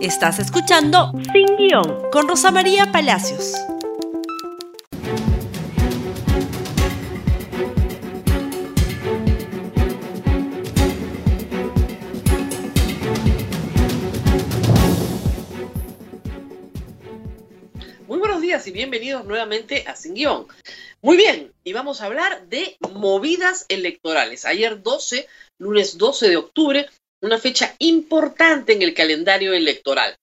Estás escuchando Sin Guión con Rosa María Palacios. Muy buenos días y bienvenidos nuevamente a Sin Guión. Muy bien, y vamos a hablar de movidas electorales. Ayer 12, lunes 12 de octubre, una fecha importante en el calendario electoral,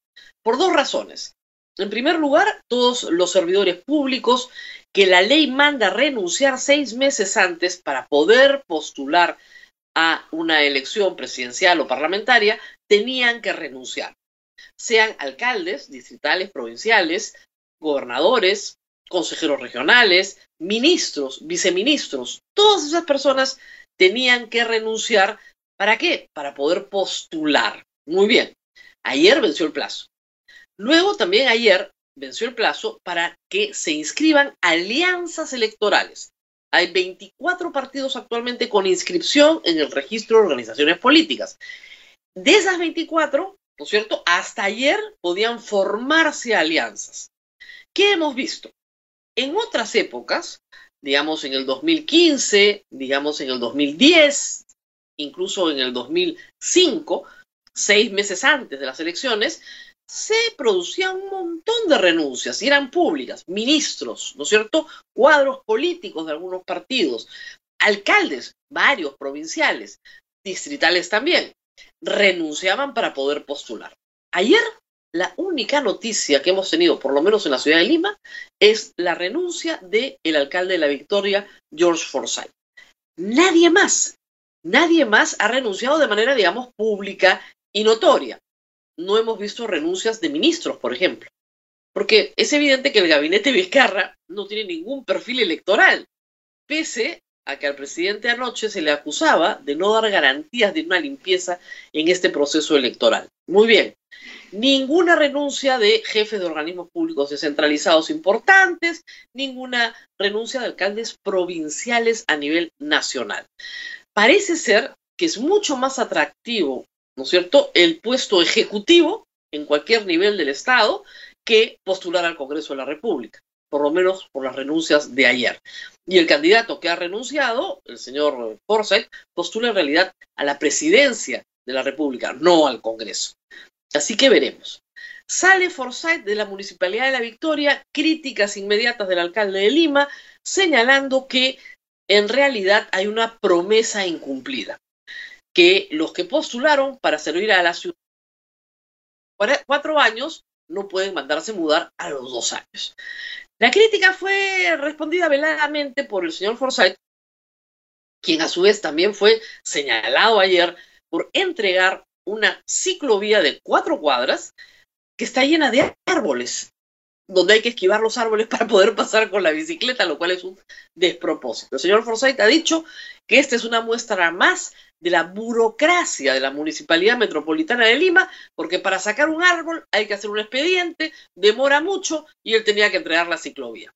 por dos razones. En primer lugar, todos los servidores públicos que la ley manda renunciar seis meses antes para poder postular a una elección presidencial o parlamentaria, tenían que renunciar. Sean alcaldes, distritales, provinciales, gobernadores, consejeros regionales, ministros, viceministros, todas esas personas tenían que renunciar ¿Para qué? Para poder postular. Muy bien. Ayer venció el plazo. Luego también ayer venció el plazo para que se inscriban alianzas electorales. Hay 24 partidos actualmente con inscripción en el registro de organizaciones políticas. De esas 24, ¿no es cierto? Hasta ayer podían formarse alianzas. ¿Qué hemos visto? En otras épocas, digamos en el 2015, digamos en el 2010, incluso en el 2005, seis meses antes de las elecciones, se producían un montón de renuncias y eran públicas, ministros, ¿no es cierto? Cuadros políticos de algunos partidos, alcaldes, varios provinciales, distritales también, renunciaban para poder postular. Ayer la única noticia que hemos tenido, por lo menos en la ciudad de Lima, es la renuncia del el alcalde de la Victoria, George Forsyth. Nadie más nadie más ha renunciado de manera, digamos, pública y notoria. No hemos visto renuncias de ministros, por ejemplo. Porque es evidente que el gabinete Vizcarra no tiene ningún perfil electoral, pese a que al presidente anoche se le acusaba de no dar garantías de una limpieza en este proceso electoral. Muy bien, ninguna renuncia de jefes de organismos públicos descentralizados importantes, ninguna renuncia de alcaldes provinciales a nivel nacional parece ser que es mucho más atractivo, ¿no es cierto?, el puesto ejecutivo en cualquier nivel del Estado que postular al Congreso de la República, por lo menos por las renuncias de ayer. Y el candidato que ha renunciado, el señor Forsyth, postula en realidad a la presidencia de la República, no al Congreso. Así que veremos. Sale Forsyth de la Municipalidad de la Victoria, críticas inmediatas del alcalde de Lima, señalando que en realidad hay una promesa incumplida, que los que postularon para servir a la ciudad cuatro años no pueden mandarse mudar a los dos años. La crítica fue respondida veladamente por el señor Forsyth, quien a su vez también fue señalado ayer por entregar una ciclovía de cuatro cuadras que está llena de árboles donde hay que esquivar los árboles para poder pasar con la bicicleta, lo cual es un despropósito. El señor Forsyth ha dicho que esta es una muestra más de la burocracia de la Municipalidad Metropolitana de Lima, porque para sacar un árbol hay que hacer un expediente, demora mucho y él tenía que entregar la ciclovía.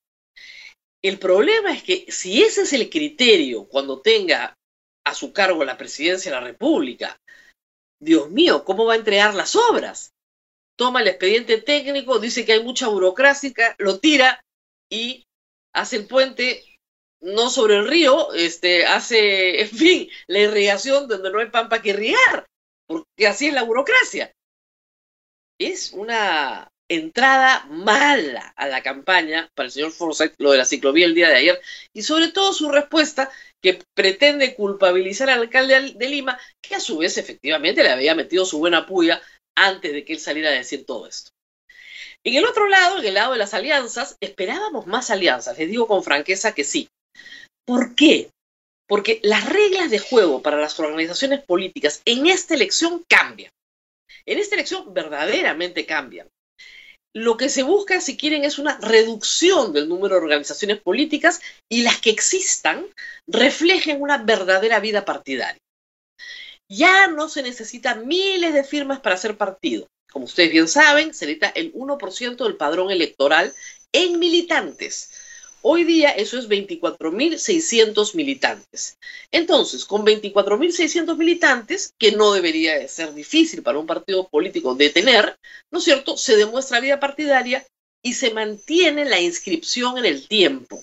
El problema es que si ese es el criterio cuando tenga a su cargo la presidencia de la República, Dios mío, ¿cómo va a entregar las obras? Toma el expediente técnico, dice que hay mucha burocracia, lo tira y hace el puente no sobre el río, este, hace, en fin, la irrigación donde no hay pampa que irrigar, porque así es la burocracia. Es una entrada mala a la campaña para el señor Forsyth, lo de la ciclovía el día de ayer, y sobre todo su respuesta que pretende culpabilizar al alcalde de Lima, que a su vez efectivamente le había metido su buena puya antes de que él saliera a decir todo esto. En el otro lado, en el lado de las alianzas, esperábamos más alianzas, les digo con franqueza que sí. ¿Por qué? Porque las reglas de juego para las organizaciones políticas en esta elección cambian. En esta elección verdaderamente cambian. Lo que se busca, si quieren, es una reducción del número de organizaciones políticas y las que existan reflejen una verdadera vida partidaria. Ya no se necesitan miles de firmas para hacer partido. Como ustedes bien saben, se necesita el 1% del padrón electoral en militantes. Hoy día eso es 24.600 militantes. Entonces, con 24.600 militantes, que no debería ser difícil para un partido político de tener, ¿no es cierto? Se demuestra vida partidaria y se mantiene la inscripción en el tiempo.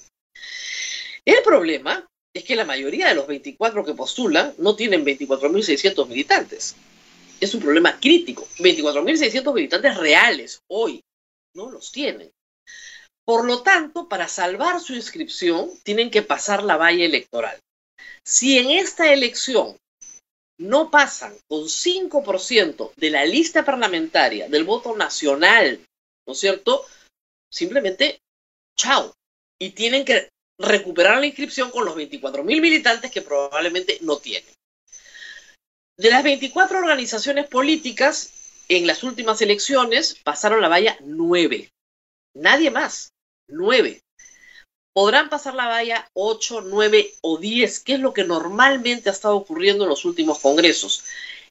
El problema es que la mayoría de los 24 que postulan no tienen 24.600 militantes. Es un problema crítico. 24.600 militantes reales hoy no los tienen. Por lo tanto, para salvar su inscripción, tienen que pasar la valla electoral. Si en esta elección no pasan con 5% de la lista parlamentaria del voto nacional, ¿no es cierto? Simplemente, chao. Y tienen que recuperar la inscripción con los 24.000 militantes que probablemente no tienen. De las 24 organizaciones políticas, en las últimas elecciones pasaron la valla 9. Nadie más nueve. Podrán pasar la valla ocho, nueve o diez, que es lo que normalmente ha estado ocurriendo en los últimos congresos.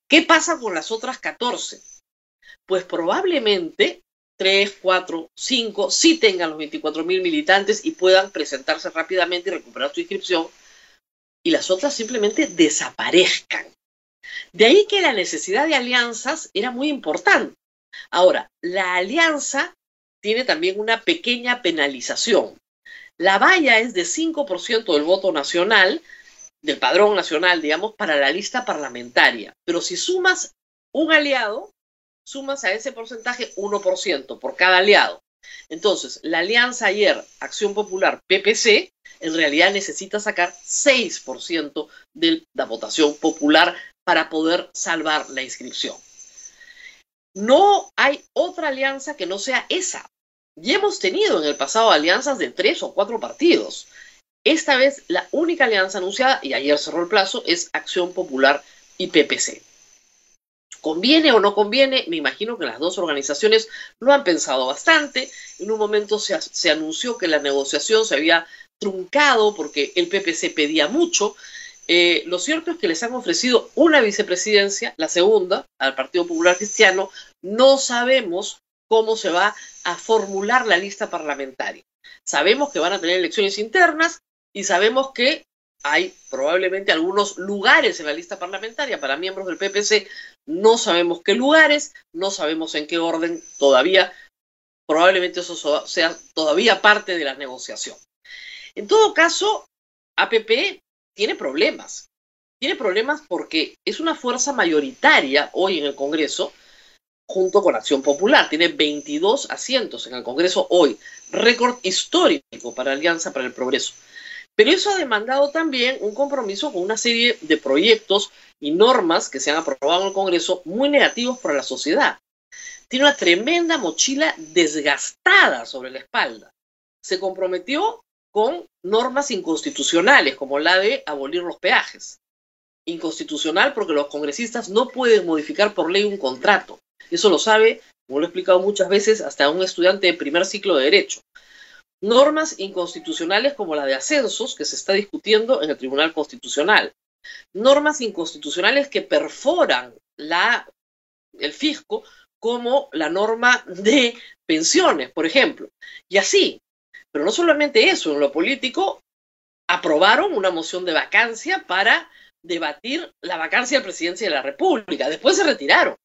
¿Qué pasa con las otras 14? Pues probablemente tres, cuatro, cinco, sí tengan los 24 mil militantes y puedan presentarse rápidamente y recuperar su inscripción, y las otras simplemente desaparezcan. De ahí que la necesidad de alianzas era muy importante. Ahora, la alianza tiene también una pequeña penalización. La valla es de 5% del voto nacional, del padrón nacional, digamos, para la lista parlamentaria. Pero si sumas un aliado, sumas a ese porcentaje 1% por cada aliado. Entonces, la alianza ayer, Acción Popular, PPC, en realidad necesita sacar 6% de la votación popular para poder salvar la inscripción. No hay otra alianza que no sea esa. Y hemos tenido en el pasado alianzas de tres o cuatro partidos. Esta vez la única alianza anunciada, y ayer cerró el plazo, es Acción Popular y PPC. ¿Conviene o no conviene? Me imagino que las dos organizaciones lo han pensado bastante. En un momento se, anunció que la negociación se había truncado porque el PPC pedía mucho. Eh, lo cierto es que les han ofrecido una vicepresidencia, la segunda, al Partido Popular Cristiano. No sabemos cómo se va a formular la lista parlamentaria. Sabemos que van a tener elecciones internas y sabemos que hay probablemente algunos lugares en la lista parlamentaria para miembros del PPC. No sabemos qué lugares, no sabemos en qué orden todavía. Probablemente eso sea todavía parte de la negociación. En todo caso, APP tiene problemas. Tiene problemas porque es una fuerza mayoritaria hoy en el Congreso junto con Acción Popular. Tiene 22 asientos en el Congreso hoy, récord histórico para Alianza para el Progreso. Pero eso ha demandado también un compromiso con una serie de proyectos y normas que se han aprobado en el Congreso muy negativos para la sociedad. Tiene una tremenda mochila desgastada sobre la espalda. Se comprometió con normas inconstitucionales, como la de abolir los peajes. Inconstitucional porque los congresistas no pueden modificar por ley un contrato. Eso lo sabe, como lo he explicado muchas veces, hasta un estudiante de primer ciclo de Derecho. Normas inconstitucionales como la de ascensos que se está discutiendo en el Tribunal Constitucional. Normas inconstitucionales que perforan la, el fisco como la norma de pensiones, por ejemplo. Y así. Pero no solamente eso, en lo político aprobaron una moción de vacancia para debatir la vacancia de presidencia de la República. Después se retiraron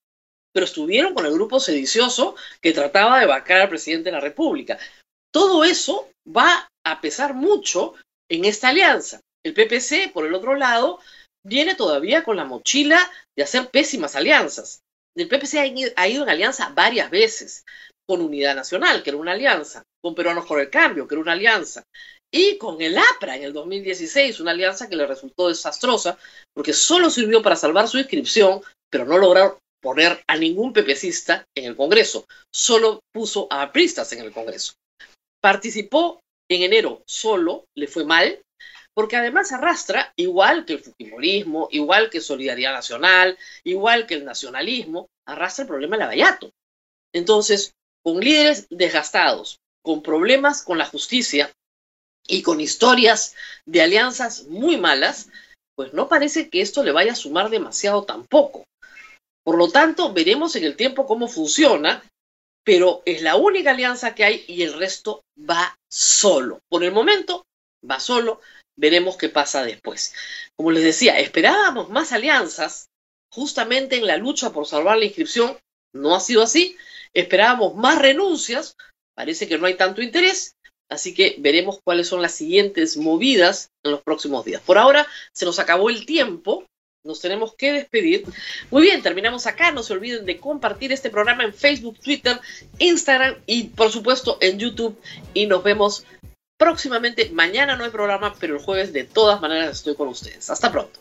pero estuvieron con el grupo sedicioso que trataba de vacar al presidente de la República. Todo eso va a pesar mucho en esta alianza. El PPC, por el otro lado, viene todavía con la mochila de hacer pésimas alianzas. El PPC ha ido en alianza varias veces, con Unidad Nacional, que era una alianza, con Peruanos por el Cambio, que era una alianza, y con el APRA en el 2016, una alianza que le resultó desastrosa, porque solo sirvió para salvar su inscripción, pero no lograron poner a ningún pepecista en el Congreso, solo puso a apristas en el Congreso. Participó en enero solo, le fue mal, porque además arrastra, igual que el fujimorismo, igual que Solidaridad Nacional, igual que el nacionalismo, arrastra el problema del abayato. Entonces, con líderes desgastados, con problemas con la justicia y con historias de alianzas muy malas, pues no parece que esto le vaya a sumar demasiado tampoco. Por lo tanto, veremos en el tiempo cómo funciona pero es la única alianza que hay y el resto va solo. Por el momento va solo, veremos qué pasa después. Como les decía, esperábamos más alianzas justamente en la lucha por salvar la inscripción, no ha sido así, esperábamos más renuncias, parece que no hay tanto interés, así que veremos cuáles son las siguientes movidas en los próximos días. Por ahora se nos acabó el tiempo, nos tenemos que despedir. Muy bien, terminamos acá. No se olviden de compartir este programa en Facebook, Twitter, Instagram y por supuesto en YouTube. Y nos vemos próximamente. Mañana no hay programa, pero el jueves de todas maneras estoy con ustedes. Hasta pronto.